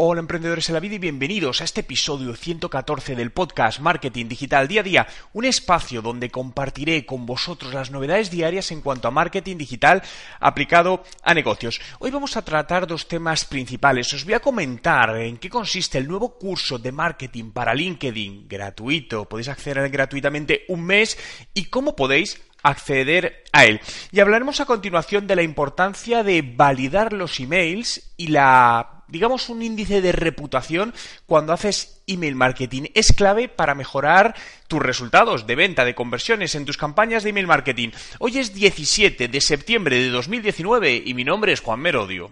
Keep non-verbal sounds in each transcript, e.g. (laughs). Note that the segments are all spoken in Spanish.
Hola emprendedores en la vida y bienvenidos a este episodio 114 del podcast Marketing Digital Día a Día, un espacio donde compartiré con vosotros las novedades diarias en cuanto a marketing digital aplicado a negocios. Hoy vamos a tratar dos temas principales. Os voy a comentar en qué consiste el nuevo curso de marketing para LinkedIn gratuito. Podéis acceder gratuitamente un mes y cómo podéis acceder a él. Y hablaremos a continuación de la importancia de validar los emails y la digamos, un índice de reputación cuando haces email marketing. Es clave para mejorar tus resultados de venta, de conversiones en tus campañas de email marketing. Hoy es 17 de septiembre de 2019 y mi nombre es Juan Merodio.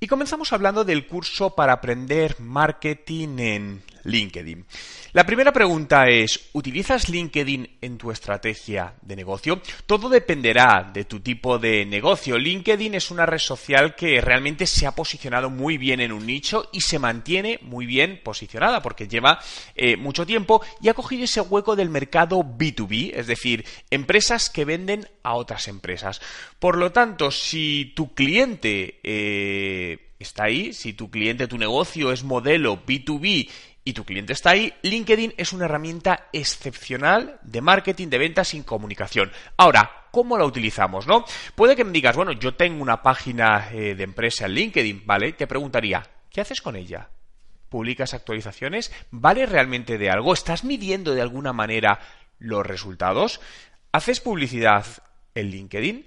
Y comenzamos hablando del curso para aprender marketing en LinkedIn. La primera pregunta es, ¿utilizas LinkedIn en tu estrategia de negocio? Todo dependerá de tu tipo de negocio. LinkedIn es una red social que realmente se ha posicionado muy bien en un nicho y se mantiene muy bien posicionada porque lleva eh, mucho tiempo y ha cogido ese hueco del mercado B2B, es decir, empresas que venden a otras empresas. Por lo tanto, si tu cliente eh, está ahí, si tu cliente, tu negocio es modelo B2B y tu cliente está ahí, LinkedIn es una herramienta excepcional de marketing, de ventas y comunicación. Ahora, ¿cómo la utilizamos, no? Puede que me digas, bueno, yo tengo una página eh, de empresa en LinkedIn, ¿vale? Te preguntaría, ¿qué haces con ella? ¿Publicas actualizaciones? ¿Vale realmente de algo? ¿Estás midiendo de alguna manera los resultados? ¿Haces publicidad en LinkedIn?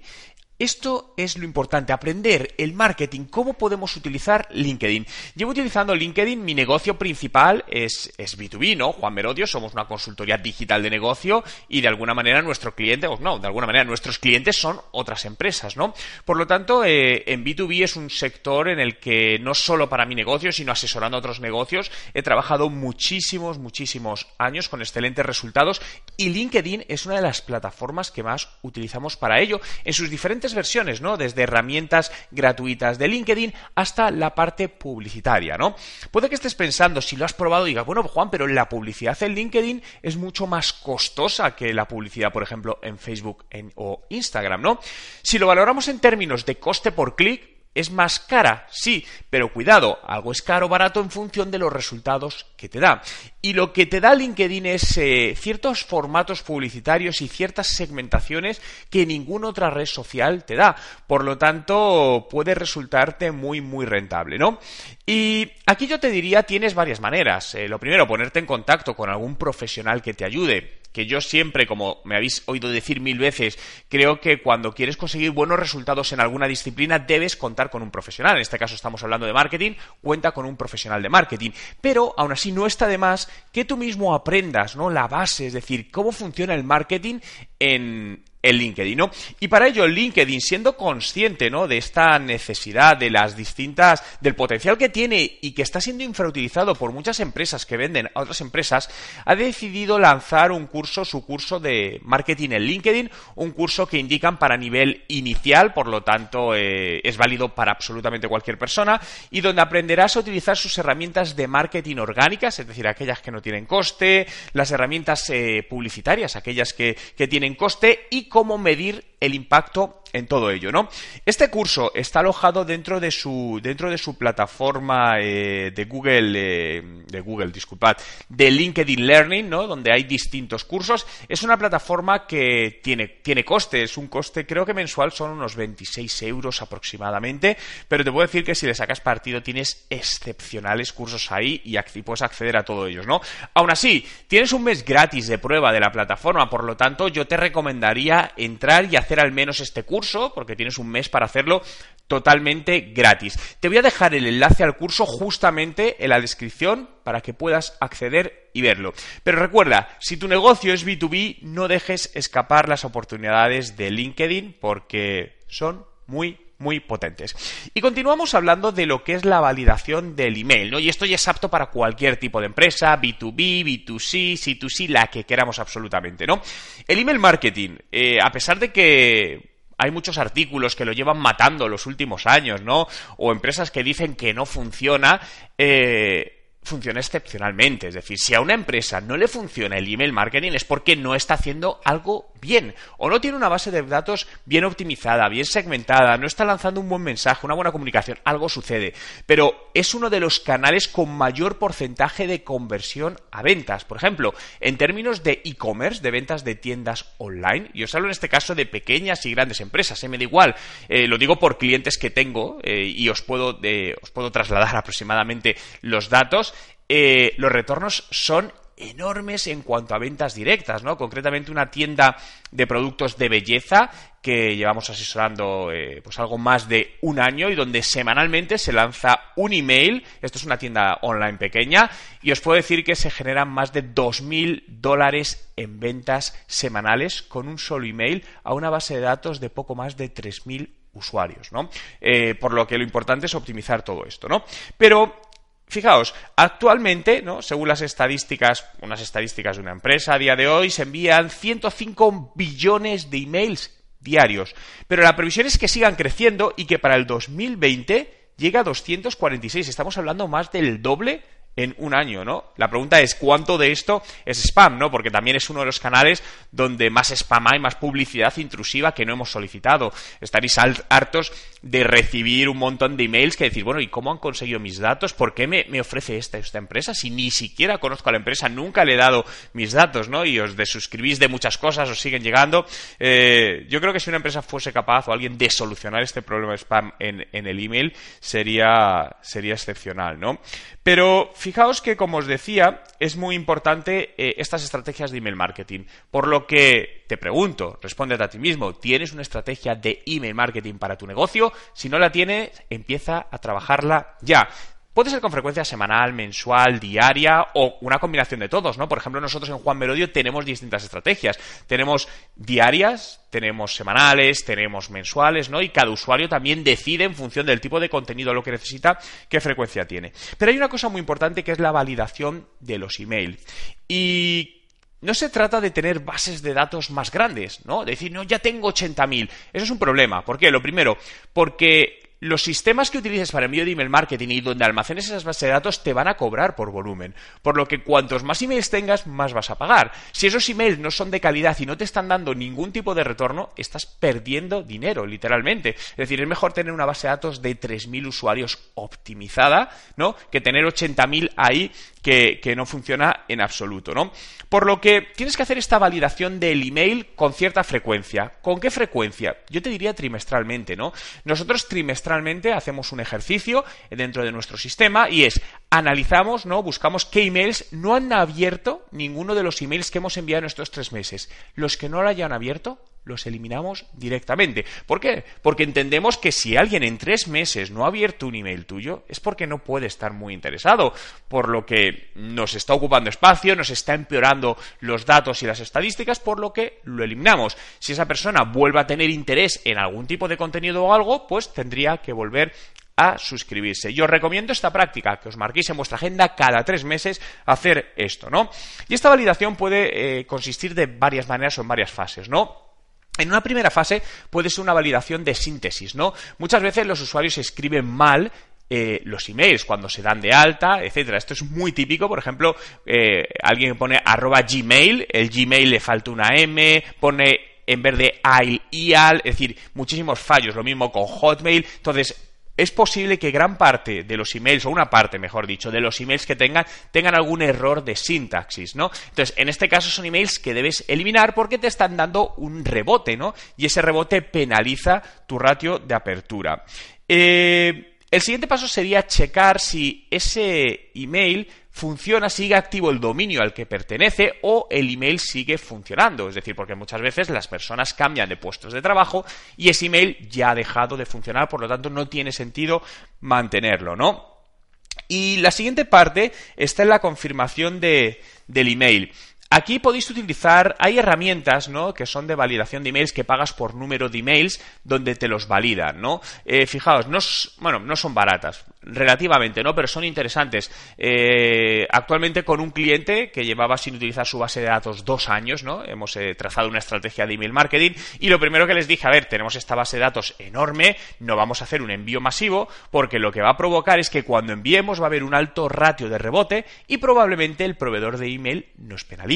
Esto es lo importante, aprender el marketing, cómo podemos utilizar LinkedIn. Llevo utilizando LinkedIn, mi negocio principal es, es B2B, ¿no? Juan Merodio, somos una consultoría digital de negocio y de alguna manera nuestro cliente, o no, de alguna manera nuestros clientes son otras empresas, ¿no? Por lo tanto, eh, en B2B es un sector en el que no solo para mi negocio, sino asesorando a otros negocios, he trabajado muchísimos, muchísimos años con excelentes resultados y LinkedIn es una de las plataformas que más utilizamos para ello en sus diferentes versiones, ¿no? Desde herramientas gratuitas de LinkedIn hasta la parte publicitaria, ¿no? Puede que estés pensando, si lo has probado, digas, bueno, Juan, pero la publicidad en LinkedIn es mucho más costosa que la publicidad, por ejemplo, en Facebook o Instagram, ¿no? Si lo valoramos en términos de coste por clic, ¿Es más cara? Sí, pero cuidado, algo es caro o barato en función de los resultados que te da. Y lo que te da LinkedIn es eh, ciertos formatos publicitarios y ciertas segmentaciones que ninguna otra red social te da. Por lo tanto, puede resultarte muy, muy rentable, ¿no? Y aquí yo te diría, tienes varias maneras. Eh, lo primero, ponerte en contacto con algún profesional que te ayude que yo siempre, como me habéis oído decir mil veces, creo que cuando quieres conseguir buenos resultados en alguna disciplina debes contar con un profesional. En este caso estamos hablando de marketing, cuenta con un profesional de marketing. Pero aún así no está de más que tú mismo aprendas, ¿no? La base, es decir, cómo funciona el marketing en, el LinkedIn. Y para ello, LinkedIn, siendo consciente, ¿no? De esta necesidad, de las distintas, del potencial que tiene y que está siendo infrautilizado por muchas empresas que venden a otras empresas, ha decidido lanzar un curso, su curso de marketing en LinkedIn, un curso que indican para nivel inicial, por lo tanto, eh, es válido para absolutamente cualquier persona, y donde aprenderás a utilizar sus herramientas de marketing orgánicas, es decir, aquellas que no tienen coste, las herramientas eh, publicitarias, aquellas que, que tienen coste, y cómo medir el impacto en todo ello, ¿no? Este curso está alojado dentro de su dentro de su plataforma eh, de Google eh, de Google, disculpad, de LinkedIn Learning, ¿no? Donde hay distintos cursos. Es una plataforma que tiene tiene coste, es un coste creo que mensual son unos 26 euros aproximadamente, pero te puedo decir que si le sacas partido tienes excepcionales cursos ahí y, y puedes acceder a todos ellos, ¿no? Aún así, tienes un mes gratis de prueba de la plataforma, por lo tanto yo te recomendaría entrar y hacer hacer al menos este curso, porque tienes un mes para hacerlo totalmente gratis. Te voy a dejar el enlace al curso justamente en la descripción para que puedas acceder y verlo. Pero recuerda, si tu negocio es B2B, no dejes escapar las oportunidades de LinkedIn porque son muy muy potentes. Y continuamos hablando de lo que es la validación del email, ¿no? Y esto ya es apto para cualquier tipo de empresa, B2B, B2C, C2C, la que queramos absolutamente, ¿no? El email marketing, eh, a pesar de que hay muchos artículos que lo llevan matando los últimos años, ¿no? O empresas que dicen que no funciona, eh, funciona excepcionalmente. Es decir, si a una empresa no le funciona el email marketing es porque no está haciendo algo bien o no tiene una base de datos bien optimizada, bien segmentada, no está lanzando un buen mensaje, una buena comunicación, algo sucede. Pero es uno de los canales con mayor porcentaje de conversión a ventas. Por ejemplo, en términos de e-commerce, de ventas de tiendas online, y os hablo en este caso de pequeñas y grandes empresas, ¿eh? me da igual, eh, lo digo por clientes que tengo eh, y os puedo, os puedo trasladar (laughs) aproximadamente los datos, los retornos son enormes en cuanto a ventas directas, ¿no? Concretamente una tienda de productos de belleza que llevamos asesorando eh, pues algo más de un año y donde semanalmente se lanza un email, esto es una tienda online pequeña, y os puedo decir que se generan más de 2.000 dólares en ventas semanales con un solo email a una base de datos de poco más de 3.000 usuarios, ¿no? Eh, por lo que lo importante es optimizar todo esto, ¿no? Pero Fijaos, actualmente, ¿no? según las estadísticas, unas estadísticas de una empresa a día de hoy, se envían 105 billones de emails diarios. Pero la previsión es que sigan creciendo y que para el 2020 llegue a 246. Estamos hablando más del doble en un año, ¿no? La pregunta es cuánto de esto es spam, ¿no? Porque también es uno de los canales donde más spam hay, más publicidad intrusiva que no hemos solicitado. Estaréis hartos de recibir un montón de emails que decir, bueno, ¿y cómo han conseguido mis datos? ¿Por qué me, ofrece esta, esta empresa? Si ni siquiera conozco a la empresa, nunca le he dado mis datos, ¿no? Y os desuscribís de muchas cosas, os siguen llegando. Eh, yo creo que si una empresa fuese capaz o alguien de solucionar este problema de spam en, en el email, sería, sería excepcional, ¿no? Pero fijaos que, como os decía, es muy importante eh, estas estrategias de email marketing. Por lo que te pregunto, respóndete a ti mismo, ¿tienes una estrategia de email marketing para tu negocio? Si no la tienes, empieza a trabajarla ya. Puede ser con frecuencia semanal, mensual, diaria o una combinación de todos, ¿no? Por ejemplo, nosotros en Juan Merodio tenemos distintas estrategias. Tenemos diarias, tenemos semanales, tenemos mensuales, ¿no? Y cada usuario también decide en función del tipo de contenido lo que necesita, qué frecuencia tiene. Pero hay una cosa muy importante que es la validación de los emails. Y no se trata de tener bases de datos más grandes, ¿no? decir, no, ya tengo 80.000. Eso es un problema. ¿Por qué? Lo primero, porque los sistemas que utilices para envío de email marketing y donde almacenes esas bases de datos te van a cobrar por volumen. Por lo que cuantos más emails tengas, más vas a pagar. Si esos emails no son de calidad y no te están dando ningún tipo de retorno, estás perdiendo dinero, literalmente. Es decir, es mejor tener una base de datos de 3.000 usuarios optimizada, ¿no? Que tener 80.000 ahí que, no funciona en absoluto, ¿no? Por lo que tienes que hacer esta validación del email con cierta frecuencia. ¿Con qué frecuencia? Yo te diría trimestralmente, ¿no? Nosotros trimestralmente hacemos un ejercicio dentro de nuestro sistema y es analizamos, ¿no? Buscamos qué emails no han abierto ninguno de los emails que hemos enviado en estos tres meses. Los que no lo hayan abierto, los eliminamos directamente. ¿Por qué? Porque entendemos que si alguien en tres meses no ha abierto un email tuyo, es porque no puede estar muy interesado, por lo que nos está ocupando espacio, nos está empeorando los datos y las estadísticas, por lo que lo eliminamos. Si esa persona vuelve a tener interés en algún tipo de contenido o algo, pues tendría que volver a suscribirse. Yo os recomiendo esta práctica, que os marquéis en vuestra agenda cada tres meses hacer esto, ¿no? Y esta validación puede eh, consistir de varias maneras o en varias fases, ¿no? En una primera fase puede ser una validación de síntesis, ¿no? Muchas veces los usuarios escriben mal eh, los emails cuando se dan de alta, etcétera. Esto es muy típico, por ejemplo, eh, alguien pone arroba gmail, el gmail le falta una M, pone en vez de al, ial, es decir, muchísimos fallos, lo mismo con Hotmail. Entonces, es posible que gran parte de los emails, o una parte, mejor dicho, de los emails que tengan, tengan algún error de sintaxis, ¿no? Entonces, en este caso son emails que debes eliminar porque te están dando un rebote, ¿no? Y ese rebote penaliza tu ratio de apertura. Eh, El siguiente paso sería checar si ese email funciona, sigue activo el dominio al que pertenece o el email sigue funcionando. Es decir, porque muchas veces las personas cambian de puestos de trabajo y ese email ya ha dejado de funcionar, por lo tanto no tiene sentido mantenerlo, ¿no? Y la siguiente parte está en la confirmación de, del email. Aquí podéis utilizar, hay herramientas, ¿no? Que son de validación de emails que pagas por número de emails donde te los validan, ¿no? Eh, fijaos, no, bueno, no son baratas, relativamente, ¿no? Pero son interesantes. Eh, actualmente con un cliente que llevaba sin utilizar su base de datos dos años, ¿no? Hemos eh, trazado una estrategia de email marketing y lo primero que les dije, a ver, tenemos esta base de datos enorme, no vamos a hacer un envío masivo porque lo que va a provocar es que cuando enviemos va a haber un alto ratio de rebote y probablemente el proveedor de email nos penalice.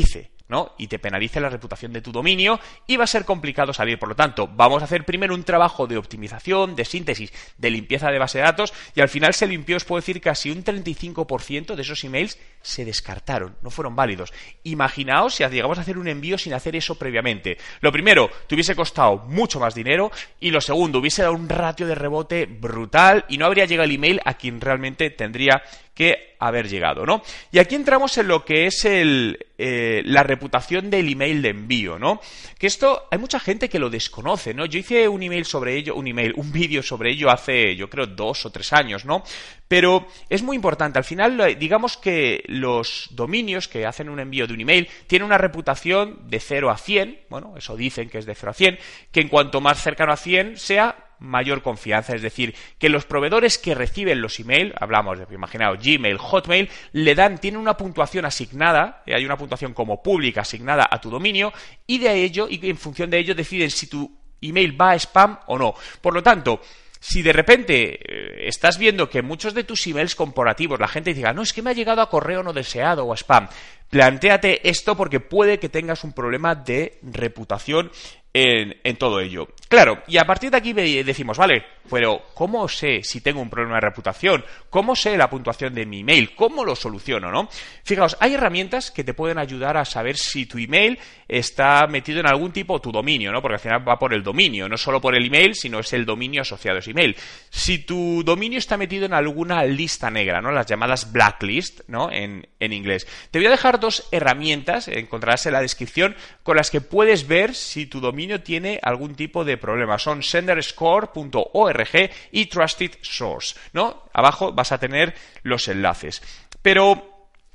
¿No? Y te penalice la reputación de tu dominio y va a ser complicado salir. Por lo tanto, vamos a hacer primero un trabajo de optimización, de síntesis, de limpieza de base de datos y al final se limpió, os puedo decir, casi un 35% de esos emails se descartaron, no fueron válidos. Imaginaos si llegamos a hacer un envío sin hacer eso previamente. Lo primero, te hubiese costado mucho más dinero y lo segundo, hubiese dado un ratio de rebote brutal y no habría llegado el email a quien realmente tendría que haber llegado, ¿no? Y aquí entramos en lo que es el, eh, la reputación del email de envío, ¿no? Que esto hay mucha gente que lo desconoce, ¿no? Yo hice un email sobre ello, un email, un vídeo sobre ello hace, yo creo, dos o tres años, ¿no? Pero es muy importante. Al final, digamos que los dominios que hacen un envío de un email tienen una reputación de 0 a 100, bueno, eso dicen que es de 0 a 100, que en cuanto más cercano a 100 sea, mayor confianza. Es decir, que los proveedores que reciben los emails, hablamos de, imaginaos, Gmail, Hotmail, le dan, tienen una puntuación asignada, eh, hay una puntuación como pública asignada a tu dominio, y de ello, y en función de ello deciden si tu email va a spam o no. Por lo tanto, si de repente eh, estás viendo que muchos de tus emails corporativos la gente diga, no, es que me ha llegado a correo no deseado o a spam, plantéate esto porque puede que tengas un problema de reputación en, todo ello. Claro, y a partir de aquí decimos, vale, pero ¿cómo sé si tengo un problema de reputación? ¿Cómo sé la puntuación de mi email? ¿Cómo lo soluciono, no? Fijaos, hay herramientas que te pueden ayudar a saber si tu email está metido en algún tipo tu dominio, ¿no? Porque al final va por el dominio, no solo por el email, sino es el dominio asociado a ese email. Si tu dominio está metido en alguna lista negra, ¿no? Las llamadas blacklist, ¿no? En, en inglés. Te voy a dejar dos herramientas, encontrarás en la descripción, con las que puedes ver si tu dominio tiene algún tipo de problema. Son senderscore.org y Trusted Source, ¿no? Abajo vas a tener los enlaces. Pero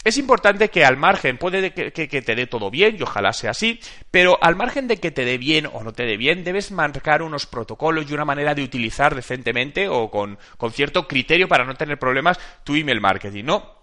es importante que al margen, puede que, te dé todo bien, y ojalá sea así, pero al margen de que te dé bien o no te dé bien, debes marcar unos protocolos y una manera de utilizar decentemente o con, con cierto criterio para no tener problemas tu email marketing, ¿no?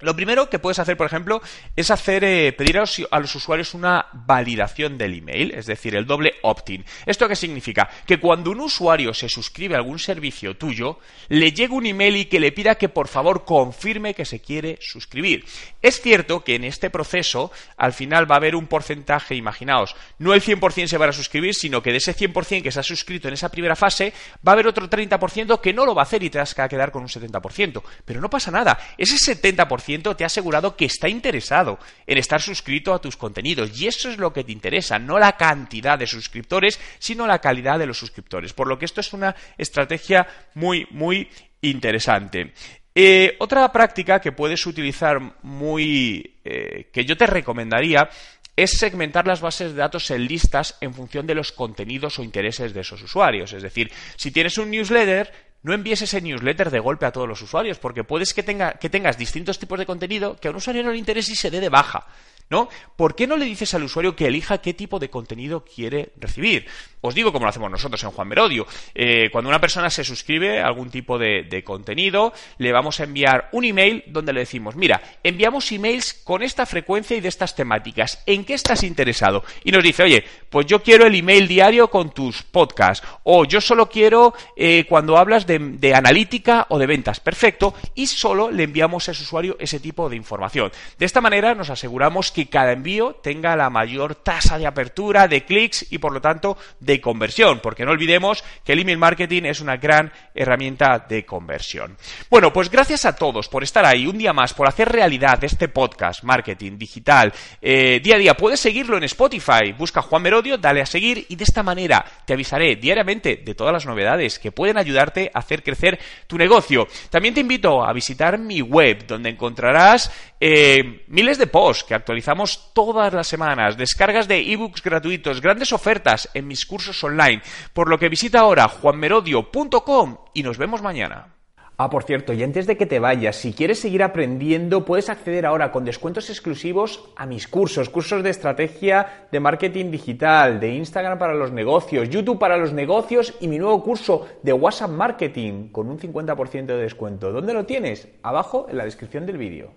Lo primero que puedes hacer, por ejemplo, es hacer eh, pedir a los, usuarios una validación del email, es decir, el doble opt-in. ¿Esto qué significa? Que cuando un usuario se suscribe a algún servicio tuyo, le llega un email y que le pida que por favor confirme que se quiere suscribir. Es cierto que en este proceso, al final va a haber un porcentaje, imaginaos, no el 100% se va a suscribir, sino que de ese 100% que se ha suscrito en esa primera fase, va a haber otro 30% que no lo va a hacer y te vas a quedar con un 70%. Pero no pasa nada. Ese 70% te ha asegurado que está interesado en estar suscrito a tus contenidos. Y eso es lo que te interesa, no la cantidad de suscriptores, sino la calidad de los suscriptores. Por lo que esto es una estrategia muy, muy interesante. Eh, otra práctica que puedes utilizar muy, eh, que yo te recomendaría, es segmentar las bases de datos en listas en función de los contenidos o intereses de esos usuarios. Es decir, si tienes un newsletter, no envíes ese newsletter de golpe a todos los usuarios, porque puedes que, tenga, que tengas distintos tipos de contenido que a un usuario no le interese y se dé de baja. ¿no? ¿Por qué no le dices al usuario que elija qué tipo de contenido quiere recibir? Os digo como lo hacemos nosotros en Juan Merodio. Eh, cuando una persona se suscribe a algún tipo de, de, contenido, le vamos a enviar un email donde le decimos, mira, enviamos emails con esta frecuencia y de estas temáticas. ¿En qué estás interesado? Y nos dice, oye, pues yo quiero el email diario con tus podcasts. O yo solo quiero eh, cuando hablas de, de analítica o de ventas. Perfecto. Y solo le enviamos a ese usuario ese tipo de información. De esta manera nos aseguramos que cada envío tenga la mayor tasa de apertura, de clics y por lo tanto conversión, porque no olvidemos que el email marketing es una gran herramienta de conversión. Bueno, pues gracias a todos por estar ahí un día más, por hacer realidad este podcast, marketing digital, eh, día a día. Puedes seguirlo en Spotify, busca Juan Merodio, dale a seguir y de esta manera te avisaré diariamente de todas las novedades que pueden ayudarte a hacer crecer tu negocio. También te invito a visitar mi web, donde encontrarás eh, miles de posts que actualizamos todas las semanas, descargas de ebooks gratuitos, grandes ofertas en mis cursos online, por lo que visita ahora juanmerodio.com y nos vemos mañana. Ah, por cierto, y antes de que te vayas, si quieres seguir aprendiendo, puedes acceder ahora con descuentos exclusivos a mis cursos, cursos de estrategia de marketing digital, de Instagram para los negocios, YouTube para los negocios y mi nuevo curso de WhatsApp Marketing con un 50% de descuento. ¿Dónde lo tienes? Abajo en la descripción del vídeo.